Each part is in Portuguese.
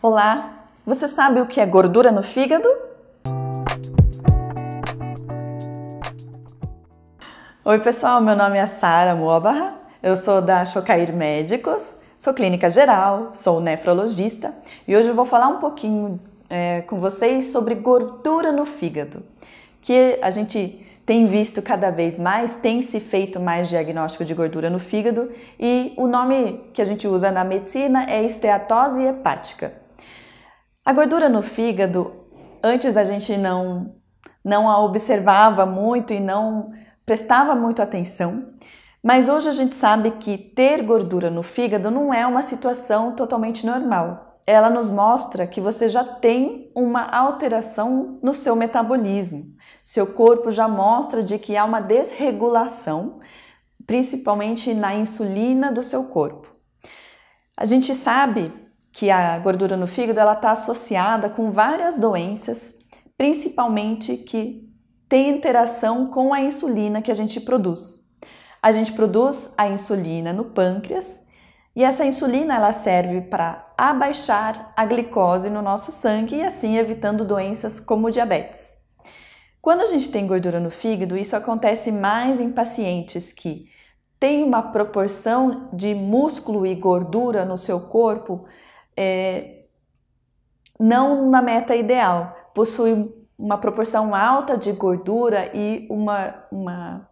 Olá! Você sabe o que é gordura no fígado? Oi, pessoal, meu nome é Sara Moabarra, eu sou da Chocair Médicos, sou clínica geral, sou nefrologista e hoje eu vou falar um pouquinho é, com vocês sobre gordura no fígado, que a gente tem visto cada vez mais, tem se feito mais diagnóstico de gordura no fígado e o nome que a gente usa na medicina é esteatose hepática. A gordura no fígado, antes a gente não, não a observava muito e não prestava muito atenção, mas hoje a gente sabe que ter gordura no fígado não é uma situação totalmente normal. Ela nos mostra que você já tem uma alteração no seu metabolismo. Seu corpo já mostra de que há uma desregulação, principalmente na insulina do seu corpo. A gente sabe que a gordura no fígado ela está associada com várias doenças, principalmente que tem interação com a insulina que a gente produz. A gente produz a insulina no pâncreas e essa insulina ela serve para abaixar a glicose no nosso sangue e assim evitando doenças como diabetes. Quando a gente tem gordura no fígado, isso acontece mais em pacientes que têm uma proporção de músculo e gordura no seu corpo é, não na meta ideal, possui uma proporção alta de gordura e uma, uma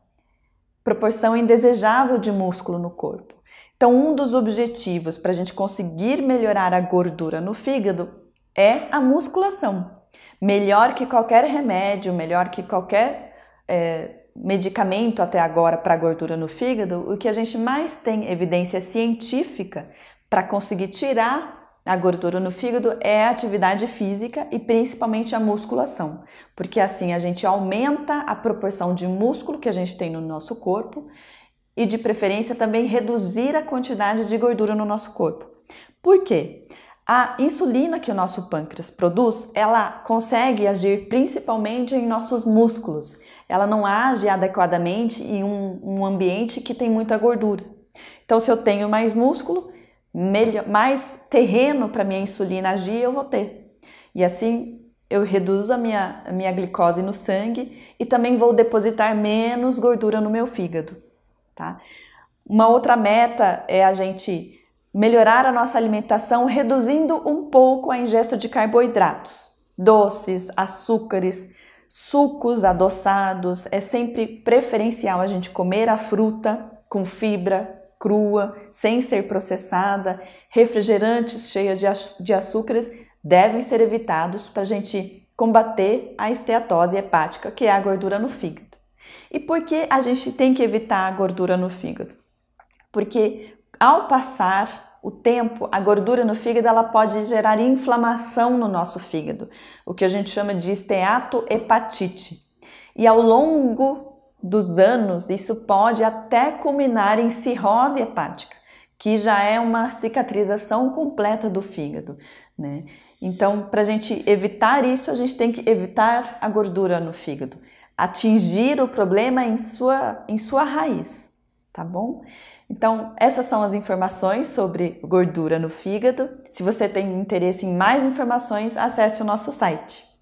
proporção indesejável de músculo no corpo. Então, um dos objetivos para a gente conseguir melhorar a gordura no fígado é a musculação. Melhor que qualquer remédio, melhor que qualquer é, medicamento até agora para gordura no fígado, o que a gente mais tem evidência científica para conseguir tirar a gordura no fígado é a atividade física e principalmente a musculação, porque assim a gente aumenta a proporção de músculo que a gente tem no nosso corpo e de preferência também reduzir a quantidade de gordura no nosso corpo. Por quê? A insulina que o nosso pâncreas produz, ela consegue agir principalmente em nossos músculos. Ela não age adequadamente em um, um ambiente que tem muita gordura. Então, se eu tenho mais músculo, melhor, mais terreno para minha insulina agir, eu vou ter. E assim eu reduzo a minha, a minha glicose no sangue e também vou depositar menos gordura no meu fígado, tá? Uma outra meta é a gente melhorar a nossa alimentação reduzindo um pouco a ingesta de carboidratos, doces, açúcares, sucos adoçados. É sempre preferencial a gente comer a fruta com fibra, crua, sem ser processada, refrigerantes cheios de açúcares devem ser evitados para a gente combater a esteatose hepática, que é a gordura no fígado. E por que a gente tem que evitar a gordura no fígado? Porque ao passar o tempo, a gordura no fígado ela pode gerar inflamação no nosso fígado, o que a gente chama de esteatohepatite. E ao longo dos anos, isso pode até culminar em cirrose hepática, que já é uma cicatrização completa do fígado, né? Então, para a gente evitar isso, a gente tem que evitar a gordura no fígado, atingir o problema em sua, em sua raiz, tá bom? Então, essas são as informações sobre gordura no fígado. Se você tem interesse em mais informações, acesse o nosso site